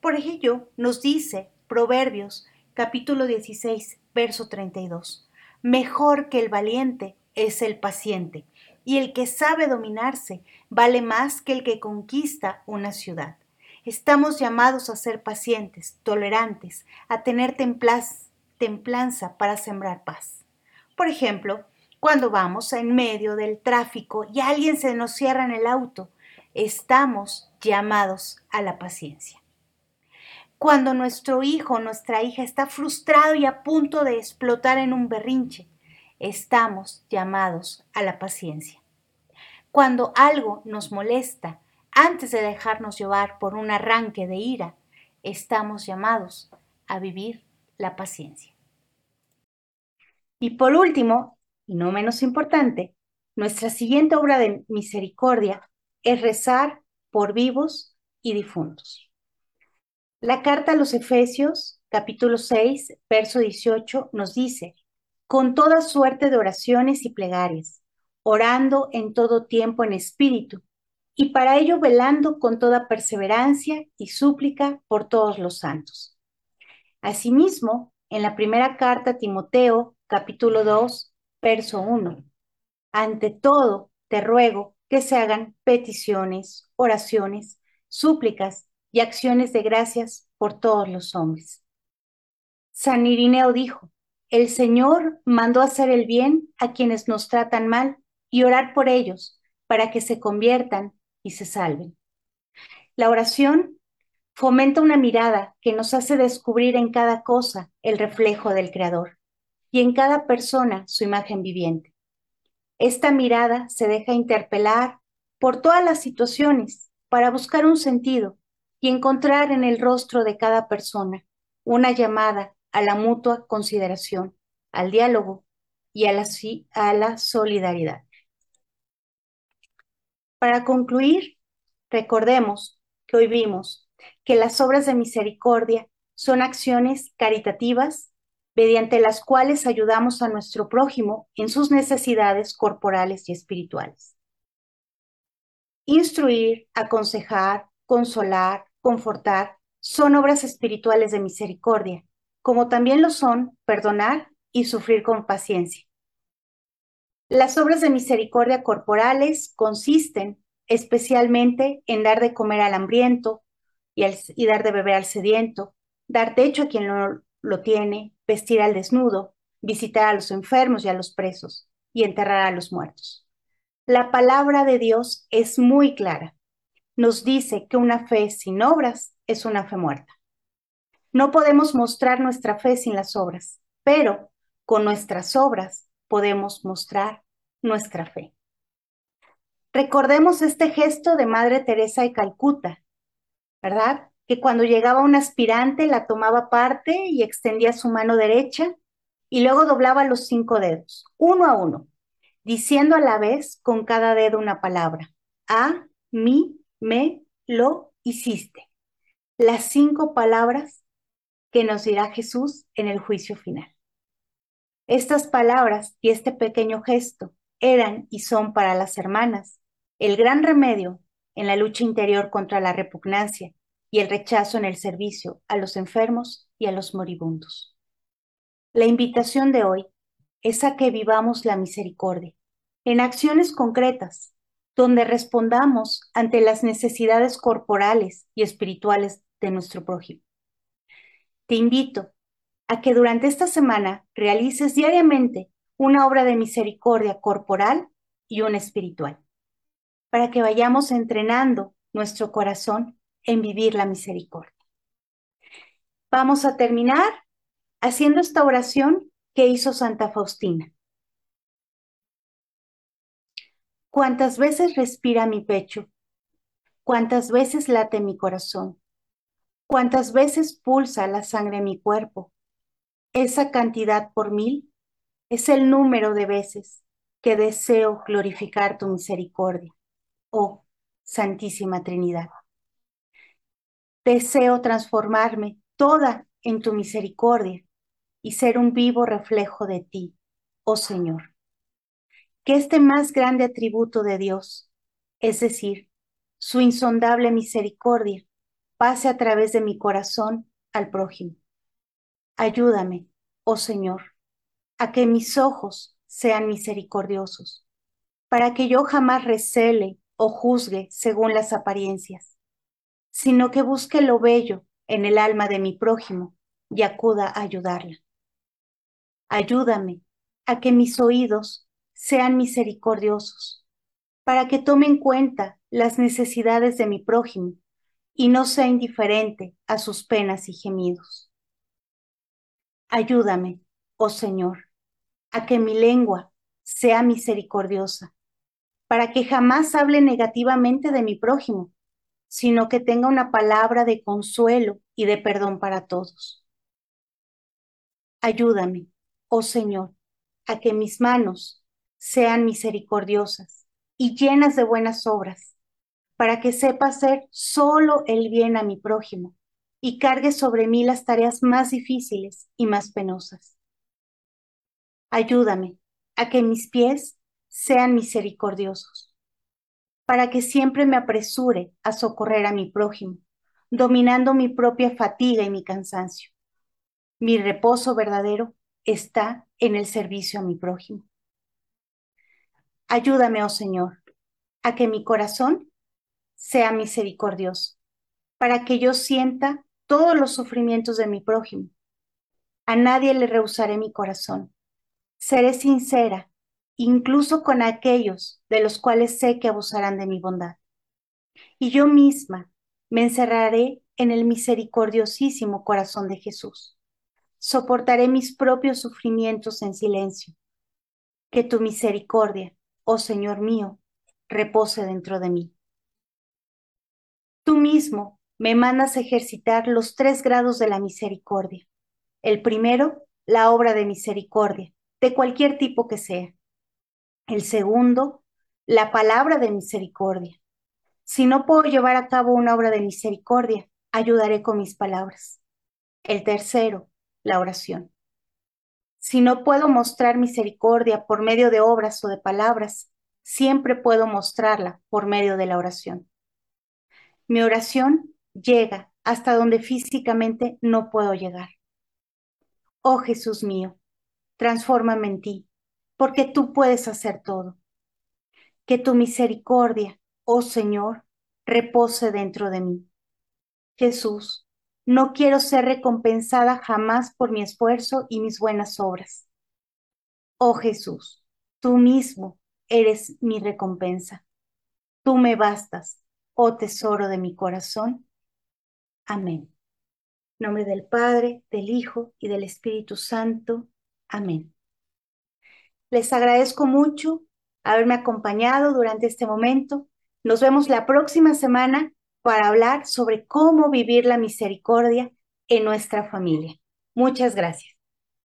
Por ello, nos dice Proverbios capítulo 16, verso 32, Mejor que el valiente es el paciente, y el que sabe dominarse vale más que el que conquista una ciudad. Estamos llamados a ser pacientes, tolerantes, a tener templanza para sembrar paz. Por ejemplo, cuando vamos en medio del tráfico y alguien se nos cierra en el auto, estamos llamados a la paciencia. Cuando nuestro hijo o nuestra hija está frustrado y a punto de explotar en un berrinche, estamos llamados a la paciencia. Cuando algo nos molesta, antes de dejarnos llevar por un arranque de ira, estamos llamados a vivir la paciencia. Y por último, y no menos importante, nuestra siguiente obra de misericordia es rezar por vivos y difuntos. La carta a los Efesios, capítulo 6, verso 18, nos dice, con toda suerte de oraciones y plegarias, orando en todo tiempo en espíritu, y para ello velando con toda perseverancia y súplica por todos los santos Asimismo, en la primera carta a Timoteo, capítulo 2, verso 1, ante todo te ruego que se hagan peticiones, oraciones, súplicas y acciones de gracias por todos los hombres. San Irineo dijo, el Señor mandó hacer el bien a quienes nos tratan mal y orar por ellos para que se conviertan y se salven. La oración fomenta una mirada que nos hace descubrir en cada cosa el reflejo del Creador y en cada persona su imagen viviente. Esta mirada se deja interpelar por todas las situaciones para buscar un sentido y encontrar en el rostro de cada persona una llamada a la mutua consideración, al diálogo y a la, a la solidaridad. Para concluir, recordemos que hoy vimos que las obras de misericordia son acciones caritativas mediante las cuales ayudamos a nuestro prójimo en sus necesidades corporales y espirituales. Instruir, aconsejar, consolar, confortar son obras espirituales de misericordia, como también lo son perdonar y sufrir con paciencia. Las obras de misericordia corporales consisten especialmente en dar de comer al hambriento y, dar de beber al sediento, dar techo a quien no lo tiene, vestir al desnudo, visitar a los enfermos y a los presos, y enterrar a los muertos. La palabra de Dios es muy clara. Nos dice que una fe sin obras es una fe muerta. No podemos mostrar nuestra fe sin las obras, pero con nuestras obras podemos mostrar nuestra fe. Recordemos este gesto de Madre Teresa de Calcuta, ¿verdad? Que cuando llegaba un aspirante la tomaba parte y extendía su mano derecha y luego doblaba los cinco dedos, uno a uno, diciendo a la vez con cada dedo una palabra. A, mi, me, lo hiciste. Las cinco palabras que nos dirá Jesús en el juicio final. Estas palabras y este pequeño gesto eran y son para las hermanas el gran remedio en la lucha interior contra la repugnancia y el rechazo en el servicio a los enfermos y a los moribundos. La invitación de hoy es a que vivamos la misericordia en acciones concretas, donde respondamos ante las necesidades corporales y espirituales de nuestro prójimo. Te invito a que durante esta semana realices diariamente una obra de misericordia corporal y una espiritual, para que vayamos entrenando nuestro corazón en vivir la misericordia. Vamos a terminar haciendo esta oración que hizo Santa Faustina. ¿Cuántas veces respira mi pecho? ¿Cuántas veces late mi corazón? ¿Cuántas veces pulsa la sangre en mi cuerpo? Esa cantidad por mil es el número de veces que deseo glorificar tu misericordia, oh Santísima Trinidad. Deseo transformarme toda en tu misericordia y ser un vivo reflejo de ti, oh Señor. Que este más grande atributo de Dios, es decir, su insondable misericordia, pase a través de mi corazón al prójimo. Ayúdame, oh Señor, a que mis ojos sean misericordiosos, para que yo jamás recele o juzgue según las apariencias, sino que busque lo bello en el alma de mi prójimo y acuda a ayudarla. Ayúdame a que mis oídos sean misericordiosos, para que tome en cuenta las necesidades de mi prójimo y no sea indiferente a sus penas y gemidos. Ayúdame, oh Señor, a que mi lengua sea misericordiosa, para que jamás hable negativamente de mi prójimo, sino que tenga una palabra de consuelo y de perdón para todos. Ayúdame, oh Señor, a que mis manos sean misericordiosas y llenas de buenas obras, para que sepa hacer solo el bien a mi prójimo y cargue sobre mí las tareas más difíciles y más penosas. Ayúdame a que mis pies sean misericordiosos, para que siempre me apresure a socorrer a mi prójimo, dominando mi propia fatiga y mi cansancio. Mi reposo verdadero está en el servicio a mi prójimo. Ayúdame, oh Señor, a que mi corazón sea misericordioso, para que yo sienta todos los sufrimientos de mi prójimo. A nadie le rehusaré mi corazón Seré sincera, incluso con aquellos de los cuales sé que abusarán de mi bondad. Y yo misma me encerraré en el misericordiosísimo corazón de Jesús. Soportaré mis propios sufrimientos en silencio. Que tu misericordia, oh Señor mío, repose dentro de mí. Tú mismo me mandas ejercitar los tres grados de la misericordia. El primero, la obra de misericordia de cualquier tipo que sea. El segundo, la palabra de misericordia. Si no puedo llevar a cabo una obra de misericordia, ayudaré con mis palabras. El tercero, la oración. Si no puedo mostrar misericordia por medio de obras o de palabras, siempre puedo mostrarla por medio de la oración. Mi oración llega hasta donde físicamente no puedo llegar. Oh Jesús mío, transfórmame en ti, porque tú puedes hacer todo. Que tu misericordia, oh Señor, repose dentro de mí. Jesús, no quiero ser recompensada jamás por mi esfuerzo y mis buenas obras. Oh Jesús, tú mismo eres mi recompensa. Tú me bastas, oh tesoro de mi corazón. Amén. En nombre del Padre, del Hijo y del Espíritu Santo. Amén. Les agradezco mucho haberme acompañado durante este momento. Nos vemos la próxima semana para hablar sobre cómo vivir la misericordia en nuestra familia. Muchas gracias.